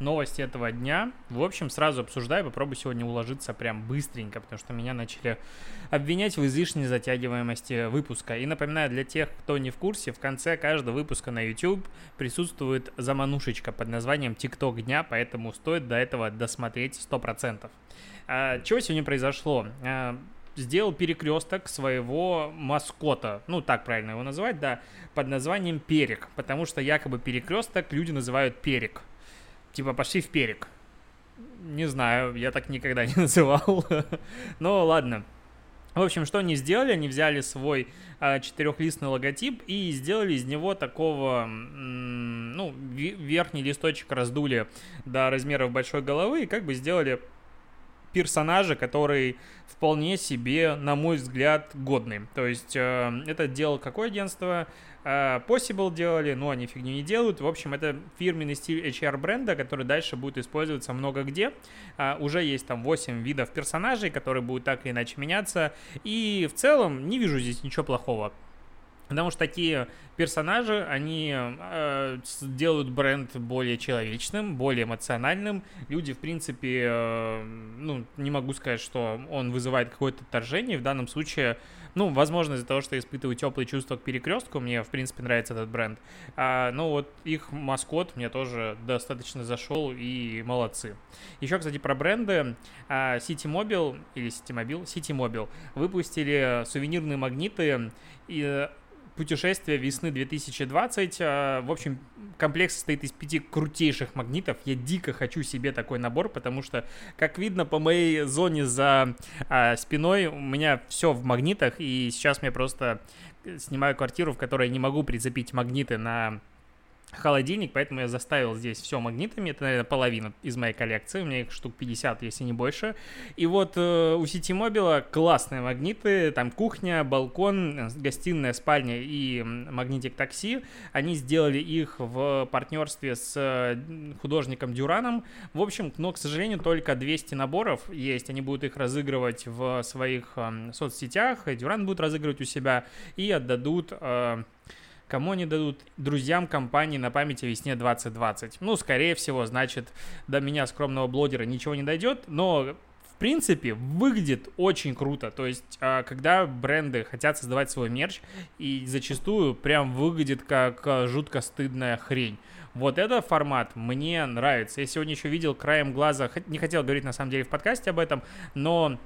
новости этого дня. В общем, сразу обсуждаю, попробую сегодня уложиться прям быстренько, потому что меня начали обвинять в излишней затягиваемости выпуска. И напоминаю, для тех, кто не в курсе, в конце каждого выпуска на YouTube присутствует заманушечка под названием «ТикТок дня», поэтому стоит до этого досмотреть 100%. А, чего сегодня произошло? А, сделал перекресток своего маскота, ну так правильно его называть, да, под названием Перек, потому что якобы перекресток люди называют Перек. Типа пошли в Перек. Не знаю, я так никогда не называл. Но ладно. В общем, что они сделали? Они взяли свой э, четырехлистный логотип и сделали из него такого, ну, верхний листочек раздули до размеров большой головы и как бы сделали персонажа, который вполне себе, на мой взгляд, годный. То есть э, это делал какое агентство? Э, Possible делали, но они фигню не делают. В общем, это фирменный стиль HR бренда, который дальше будет использоваться много где. Э, уже есть там 8 видов персонажей, которые будут так или иначе меняться. И в целом не вижу здесь ничего плохого. Потому что такие персонажи, они э, делают бренд более человечным, более эмоциональным. Люди, в принципе, э, ну, не могу сказать, что он вызывает какое-то отторжение. В данном случае, ну, возможно, из-за того, что я испытываю теплые чувства к перекрестку, мне, в принципе, нравится этот бренд. А, ну, вот их маскот мне тоже достаточно зашел, и молодцы. Еще, кстати, про бренды. А, City Mobile, или City Mobile, City Mobile выпустили сувенирные магниты, и путешествие весны 2020. А, в общем, комплект состоит из пяти крутейших магнитов. Я дико хочу себе такой набор, потому что, как видно по моей зоне за а, спиной, у меня все в магнитах, и сейчас мне просто снимаю квартиру, в которой я не могу прицепить магниты на холодильник, поэтому я заставил здесь все магнитами. Это, наверное, половина из моей коллекции. У меня их штук 50, если не больше. И вот э, у сети Мобила классные магниты. Там кухня, балкон, гостиная, спальня и магнитик такси. Они сделали их в партнерстве с э, художником Дюраном. В общем, но, к сожалению, только 200 наборов есть. Они будут их разыгрывать в своих э, соцсетях. Дюран будет разыгрывать у себя и отдадут... Э, Кому они дадут? Друзьям компании на память о весне 2020. Ну, скорее всего, значит, до меня, скромного блогера, ничего не дойдет, но в принципе, выглядит очень круто. То есть, а, когда бренды хотят создавать свой мерч, и зачастую прям выглядит как а, жутко стыдная хрень. Вот этот формат мне нравится. Я сегодня еще видел краем глаза, не хотел говорить на самом деле в подкасте об этом, но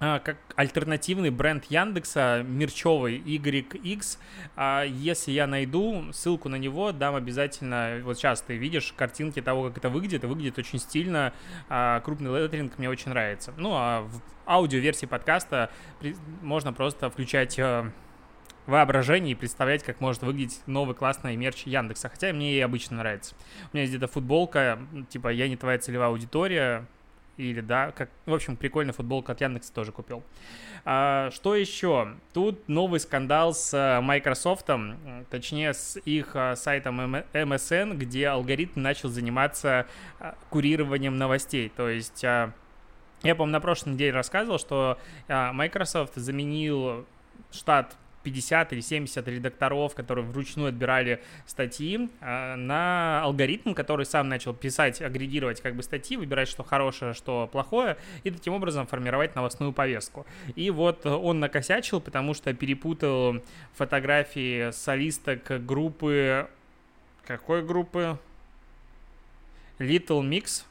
как альтернативный бренд Яндекса, мерчевый YX. А если я найду ссылку на него, дам обязательно. Вот сейчас ты видишь картинки того, как это выглядит. выглядит очень стильно. А, крупный леттеринг мне очень нравится. Ну, а в аудиоверсии подкаста можно просто включать э, воображение и представлять, как может выглядеть новый классный мерч Яндекса. Хотя мне и обычно нравится. У меня есть где-то футболка, типа «Я не твоя целевая аудитория», или да, как, в общем, прикольная футболка от Яндекса тоже купил. А, что еще? Тут новый скандал с э, Microsoft, точнее с их э, сайтом MSN, где алгоритм начал заниматься э, курированием новостей. То есть я, по-моему, на прошлой неделе рассказывал, что Microsoft заменил штат 50 или 70 редакторов, которые вручную отбирали статьи, а, на алгоритм, который сам начал писать, агрегировать как бы статьи, выбирать, что хорошее, что плохое, и таким образом формировать новостную повестку. И вот он накосячил, потому что перепутал фотографии солисток группы... Какой группы? Little Mix,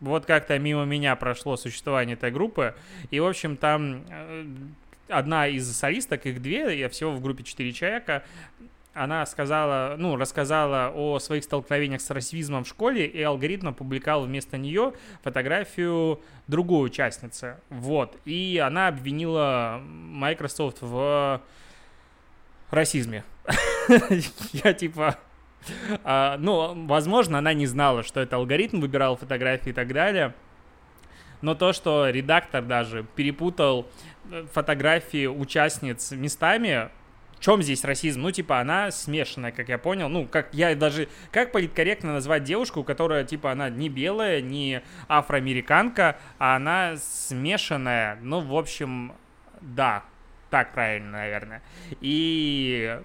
вот как-то мимо меня прошло существование этой группы, и, в общем, там э, одна из солисток, их две, я всего в группе четыре человека, она сказала, ну, рассказала о своих столкновениях с расизмом в школе, и алгоритм опубликовал вместо нее фотографию другой участницы. Вот. И она обвинила Microsoft в расизме. Я типа... А, ну, возможно, она не знала, что это алгоритм выбирал фотографии и так далее. Но то, что редактор даже перепутал фотографии участниц местами, в чем здесь расизм? Ну, типа, она смешанная, как я понял. Ну, как я даже... Как политкорректно назвать девушку, которая, типа, она не белая, не афроамериканка, а она смешанная. Ну, в общем, да, так правильно, наверное. И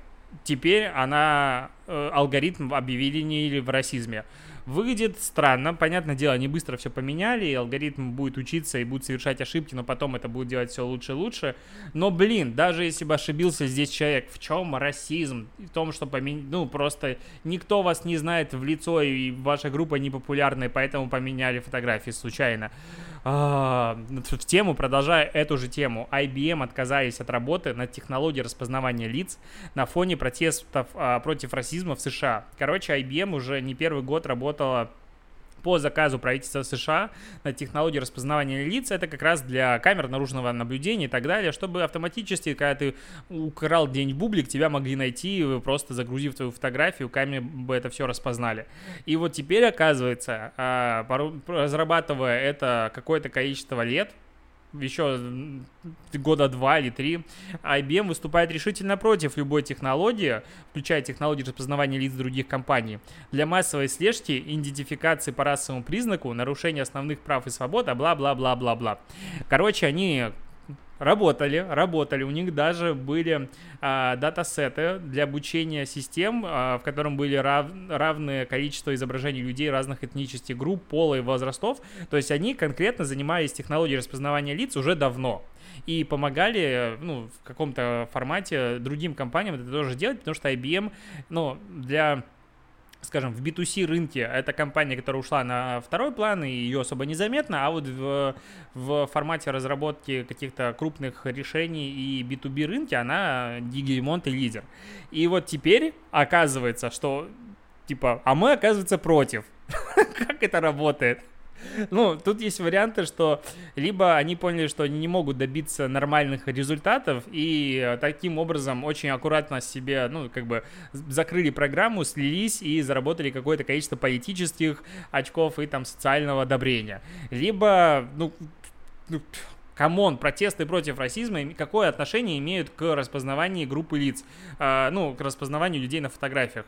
теперь она... Э, алгоритм объявили в расизме. Выглядит странно, понятное дело, они быстро все поменяли, и алгоритм будет учиться и будет совершать ошибки, но потом это будет делать все лучше и лучше. Но, блин, даже если бы ошибился здесь человек, в чем расизм? В том, что помен... ну, просто никто вас не знает в лицо, и ваша группа не популярная, поэтому поменяли фотографии случайно. А, в тему, продолжая эту же тему, IBM отказались от работы над технологией распознавания лиц на фоне протестов а, против расизма в США. Короче, IBM уже не первый год работала по заказу правительства США на технологии распознавания лиц. Это как раз для камер наружного наблюдения и так далее, чтобы автоматически, когда ты украл день бублик, тебя могли найти, просто загрузив твою фотографию, камеры бы это все распознали. И вот теперь, оказывается, а, разрабатывая это какое-то количество лет, еще года два или три, IBM выступает решительно против любой технологии, включая технологии распознавания лиц других компаний, для массовой слежки, идентификации по расовому признаку, нарушения основных прав и свобод, а бла-бла-бла-бла-бла. Короче, они Работали, работали. У них даже были а, датасеты для обучения систем, а, в котором были рав, равное количество изображений людей разных этнических групп, пола и возрастов. То есть они конкретно занимались технологией распознавания лиц уже давно и помогали, ну, в каком-то формате другим компаниям это тоже делать, потому что IBM, ну, для скажем, в B2C рынке это компания, которая ушла на второй план, и ее особо незаметно, а вот в, в формате разработки каких-то крупных решений и B2B рынке она гегемонт и лидер. И вот теперь оказывается, что типа, а мы, оказывается, против. Как это работает? Ну, тут есть варианты, что либо они поняли, что они не могут добиться нормальных результатов, и таким образом очень аккуратно себе, ну, как бы закрыли программу, слились и заработали какое-то количество политических очков и там социального одобрения. Либо, ну, ну come on, протесты против расизма, какое отношение имеют к распознаванию группы лиц, э, ну, к распознаванию людей на фотографиях?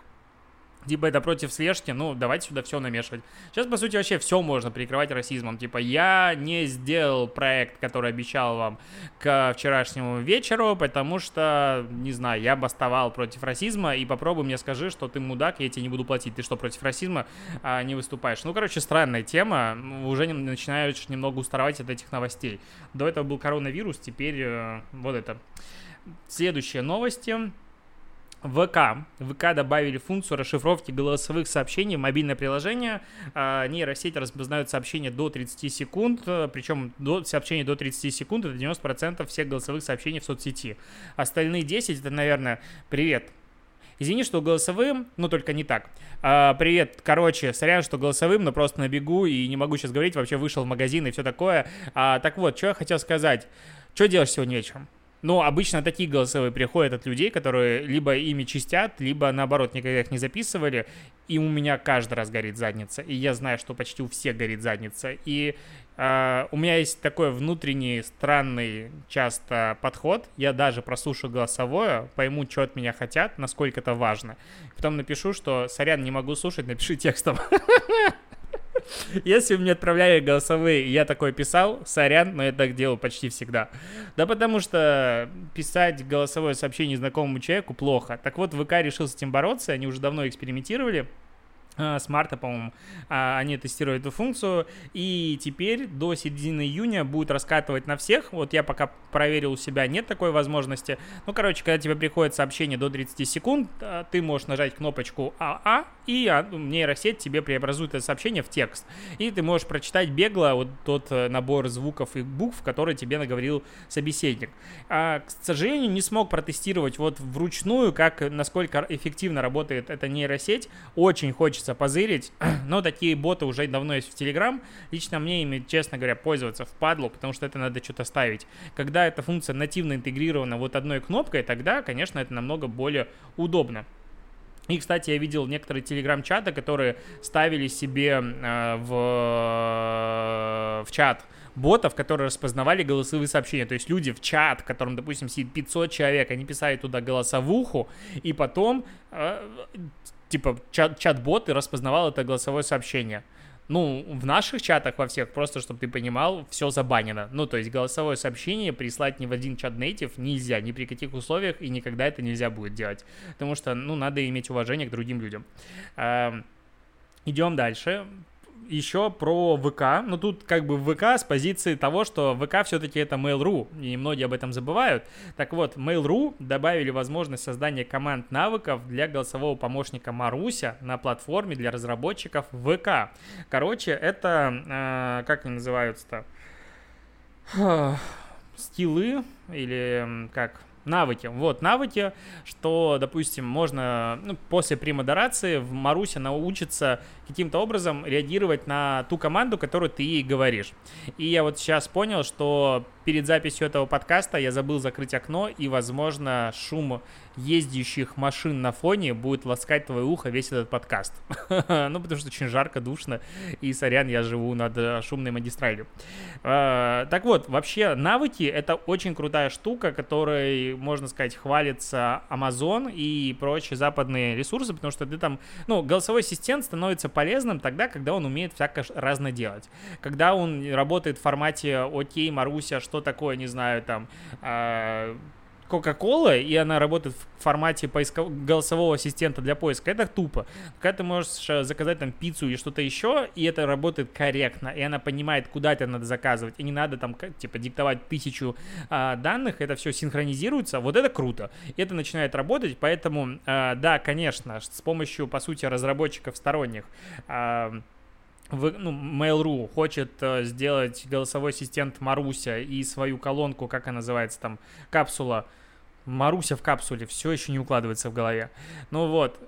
Типа это против слежки, ну давайте сюда все намешивать. Сейчас, по сути, вообще все можно прикрывать расизмом. Типа я не сделал проект, который обещал вам к вчерашнему вечеру, потому что, не знаю, я бастовал против расизма, и попробуй мне скажи, что ты мудак, я тебе не буду платить. Ты что, против расизма а, не выступаешь? Ну, короче, странная тема. Уже начинаешь немного уставать от этих новостей. До этого был коронавирус, теперь э, вот это. Следующие новости. ВК. ВК добавили функцию расшифровки голосовых сообщений в мобильное приложение. А, нейросеть распознает сообщения до 30 секунд, причем до, сообщения до 30 секунд это 90% всех голосовых сообщений в соцсети. Остальные 10 это, наверное, привет, Извини, что голосовым, но только не так. А, привет, короче, сорян, что голосовым, но просто набегу и не могу сейчас говорить, вообще вышел в магазин и все такое. А, так вот, что я хотел сказать. Что делаешь сегодня вечером? Но обычно такие голосовые приходят от людей, которые либо ими чистят, либо наоборот никогда их не записывали. И у меня каждый раз горит задница. И я знаю, что почти у всех горит задница. И э, у меня есть такой внутренний странный часто подход. Я даже прослушаю голосовое, пойму, что от меня хотят, насколько это важно. Потом напишу, что сорян, не могу слушать, напиши текстом. Если мне отправляли голосовые, я такой писал, сорян, но я так делаю почти всегда. Да потому что писать голосовое сообщение знакомому человеку плохо. Так вот, ВК решил с этим бороться, они уже давно экспериментировали. А, с марта, по-моему, а, они тестируют эту функцию, и теперь до середины июня будет раскатывать на всех. Вот я пока проверил у себя, нет такой возможности. Ну, короче, когда тебе приходит сообщение до 30 секунд, а, ты можешь нажать кнопочку АА, и нейросеть тебе преобразует это сообщение в текст. И ты можешь прочитать бегло вот тот э, набор звуков и букв, который тебе наговорил собеседник. А, к сожалению, не смог протестировать вот вручную, как, насколько эффективно работает эта нейросеть. Очень хочется хочется позырить, но такие боты уже давно есть в Telegram. Лично мне ими, честно говоря, пользоваться впадло, потому что это надо что-то ставить. Когда эта функция нативно интегрирована вот одной кнопкой, тогда, конечно, это намного более удобно. И, кстати, я видел некоторые телеграм-чаты, которые ставили себе э, в, в чат ботов, которые распознавали голосовые сообщения. То есть люди в чат, в котором, допустим, сидит 500 человек, они писали туда голосовуху, и потом, э, типа, чат- чат-бот и распознавал это голосовое сообщение. Ну, в наших чатах во всех, просто чтобы ты понимал, все забанено. Ну, то есть голосовое сообщение прислать ни в один чат native нельзя, ни при каких условиях, и никогда это нельзя будет делать. Потому что, ну, надо иметь уважение к другим людям. Идем дальше еще про ВК. Ну, тут как бы ВК с позиции того, что ВК все-таки это Mail.ru, и многие об этом забывают. Так вот, Mail.ru добавили возможность создания команд навыков для голосового помощника Маруся на платформе для разработчиков ВК. Короче, это, э, как они называются-то? Скиллы или как навыки. Вот, навыки, что, допустим, можно ну, после премодерации в Марусе научиться каким-то образом реагировать на ту команду, которую ты ей говоришь. И я вот сейчас понял, что перед записью этого подкаста я забыл закрыть окно, и, возможно, шум ездящих машин на фоне будет ласкать твое ухо весь этот подкаст. ну, потому что очень жарко, душно, и, сорян, я живу над э, шумной магистралью. А, так вот, вообще, навыки — это очень крутая штука, которой, можно сказать, хвалится Amazon и прочие западные ресурсы, потому что ты там, ну, голосовой ассистент становится полезным тогда, когда он умеет всякое разное делать. Когда он работает в формате «Окей, Маруся, что такое, не знаю, там...» а, Coca-Cola, и она работает в формате поиска... голосового ассистента для поиска, это тупо. Когда ты можешь э, заказать там пиццу и что-то еще, и это работает корректно, и она понимает, куда это надо заказывать, и не надо там, типа, диктовать тысячу а, данных, это все синхронизируется, вот это круто. Это начинает работать, поэтому, а, да, конечно, с помощью, по сути, разработчиков сторонних, а, в, ну, Mail.ru хочет э, сделать голосовой ассистент Маруся и свою колонку, как она называется там, капсула, Маруся в капсуле, все еще не укладывается в голове. Ну вот,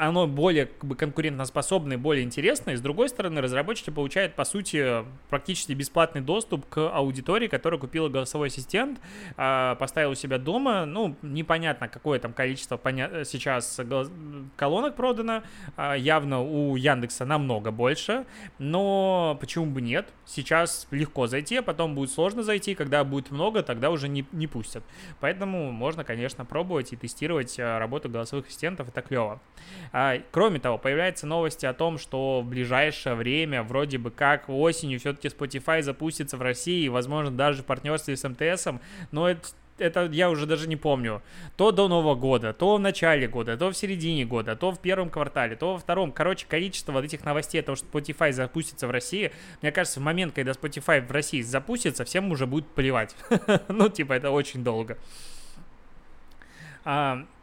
оно более как бы, конкурентоспособное, более интересное. С другой стороны, разработчики получают, по сути, практически бесплатный доступ к аудитории, которая купила голосовой ассистент, а, поставила у себя дома. Ну, непонятно, какое там количество поня- сейчас колонок продано. А, явно у Яндекса намного больше. Но почему бы нет? Сейчас легко зайти, а потом будет сложно зайти. Когда будет много, тогда уже не, не пустят. Поэтому можно, конечно, пробовать и тестировать а, работу голосовых ассистентов. Это клево. А, кроме того, появляются новости о том, что в ближайшее время, вроде бы как осенью, все-таки Spotify запустится в России, возможно, даже в партнерстве с МТС, но это это я уже даже не помню. То до Нового года, то в начале года, то в середине года, то в первом квартале, то во втором. Короче, количество вот этих новостей о том, что Spotify запустится в России, мне кажется, в момент, когда Spotify в России запустится, всем уже будет плевать. ну, типа, это очень долго.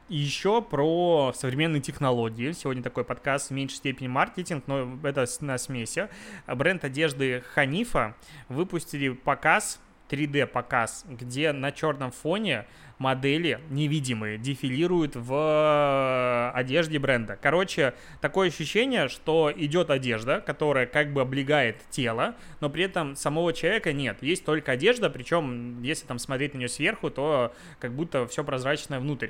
А, еще про современные технологии. Сегодня такой подкаст в меньшей степени маркетинг, но это на смеси. Бренд одежды Ханифа выпустили показ 3D показ, где на черном фоне модели невидимые дефилируют в э, одежде бренда. Короче, такое ощущение, что идет одежда, которая как бы облегает тело, но при этом самого человека нет. Есть только одежда, причем если там смотреть на нее сверху, то как будто все прозрачное внутрь.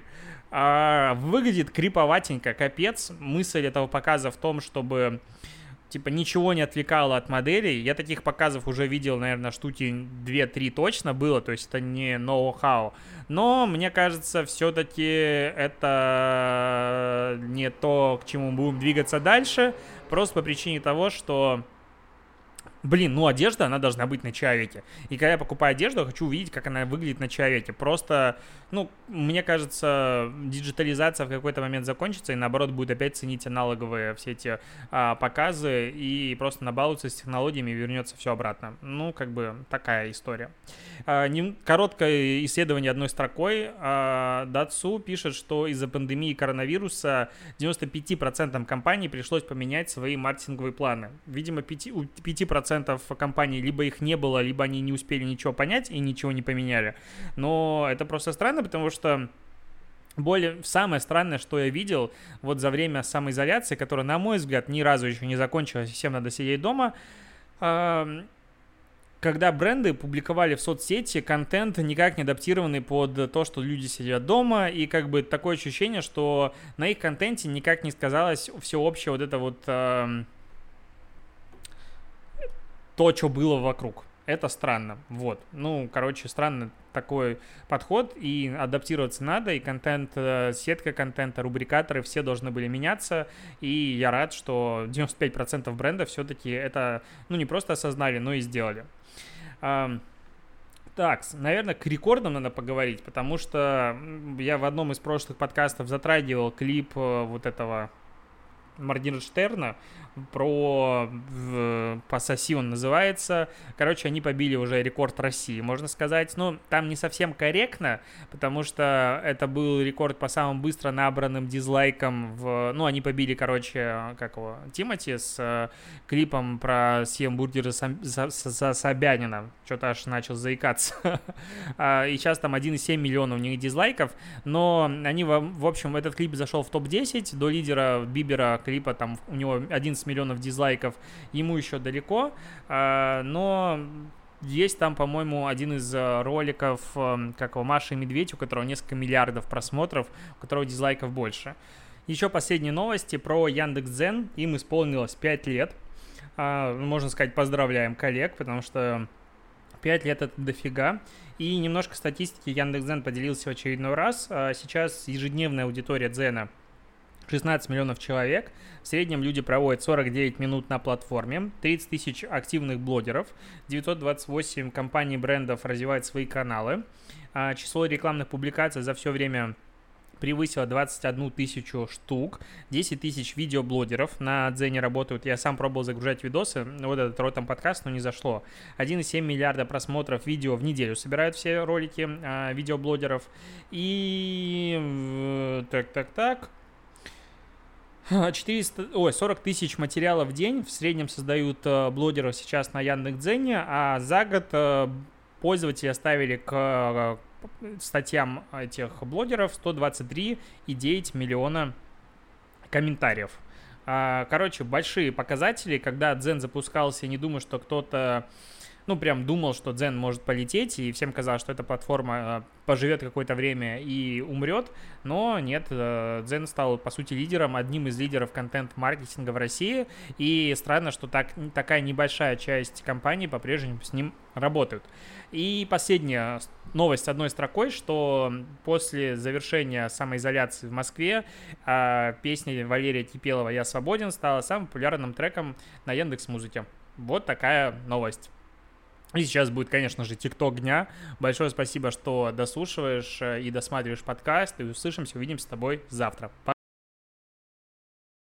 А, выглядит криповатенько, капец. Мысль этого показа в том, чтобы типа ничего не отвлекало от моделей. Я таких показов уже видел, наверное, штуки 2-3 точно было, то есть это не ноу-хау. Но мне кажется, все-таки это не то, к чему мы будем двигаться дальше, просто по причине того, что блин, ну одежда, она должна быть на человеке. И когда я покупаю одежду, я хочу увидеть, как она выглядит на человеке. Просто, ну, мне кажется, диджитализация в какой-то момент закончится, и наоборот будет опять ценить аналоговые все эти а, показы, и просто набалуется с технологиями и вернется все обратно. Ну, как бы такая история. А, не, короткое исследование одной строкой. А, Датсу пишет, что из-за пандемии коронавируса 95% компаний пришлось поменять свои маркетинговые планы. Видимо, 5, у 5% 90% компаний либо их не было, либо они не успели ничего понять и ничего не поменяли. Но это просто странно, потому что более, самое странное, что я видел вот за время самоизоляции, которая, на мой взгляд, ни разу еще не закончилась, всем надо сидеть дома, когда бренды публиковали в соцсети контент, никак не адаптированный под то, что люди сидят дома, и как бы такое ощущение, что на их контенте никак не сказалось все общее вот это вот то, что было вокруг. это странно. Вот. Ну, короче, странно такой подход, и адаптироваться надо, и контент, э, сетка контента, рубрикаторы, все должны были меняться, и я рад, что 95% брендов все-таки это, ну, не просто осознали, но и сделали. Так, наверное, к рекордам надо поговорить, потому что я в одном из прошлых подкастов затрагивал клип э, вот этого Моргенштерна про «Пососи» он называется. Короче, они побили уже рекорд России, можно сказать. Ну, там не совсем корректно, потому что это был рекорд по самым быстро набранным дизлайкам. В... Ну, они побили, короче, как его, Тимати с э, клипом про съем бургеры за, за, за Собянина. Что-то аж начал заикаться. А, и сейчас там 1,7 миллиона у них дизлайков, но они, в общем, этот клип зашел в топ-10 до лидера Бибера клипа, там у него 11 миллионов дизлайков, ему еще далеко, а, но есть там, по-моему, один из э, роликов, э, как его, Маша и Медведь, у которого несколько миллиардов просмотров, у которого дизлайков больше. Еще последние новости про Яндекс.Дзен. Им исполнилось 5 лет. Можно сказать, поздравляем коллег, потому что 5 лет это дофига. И немножко статистики Яндекс.Дзен поделился в очередной раз. Сейчас ежедневная аудитория Дзена 16 миллионов человек. В среднем люди проводят 49 минут на платформе, 30 тысяч активных блогеров, 928 компаний брендов развивают свои каналы. А число рекламных публикаций за все время превысило 21 тысячу штук, 10 тысяч видеоблогеров на Дзене работают. Я сам пробовал загружать видосы, вот этот ротом подкаст, но не зашло. 1,7 миллиарда просмотров видео в неделю собирают все ролики а, видеоблогеров. И так, так, так. 400, ой, 40 тысяч материалов в день в среднем создают э, блогеры сейчас на Яндекс.Дзене, а за год э, пользователи оставили к э, статьям этих блогеров 123,9 миллиона комментариев. А, короче, большие показатели. Когда Дзен запускался, не думаю, что кто-то ну, прям думал, что Дзен может полететь, и всем казалось, что эта платформа поживет какое-то время и умрет, но нет, э, Дзен стал, по сути, лидером, одним из лидеров контент-маркетинга в России, и странно, что так, такая небольшая часть компаний по-прежнему с ним работают. И последняя новость одной строкой, что после завершения самоизоляции в Москве а, песня Валерия Кипелова «Я свободен» стала самым популярным треком на Яндекс Музыке. Вот такая новость. И сейчас будет, конечно же, ТикТок дня. Большое спасибо, что дослушиваешь э, и досматриваешь подкаст. И услышимся, увидимся с тобой завтра.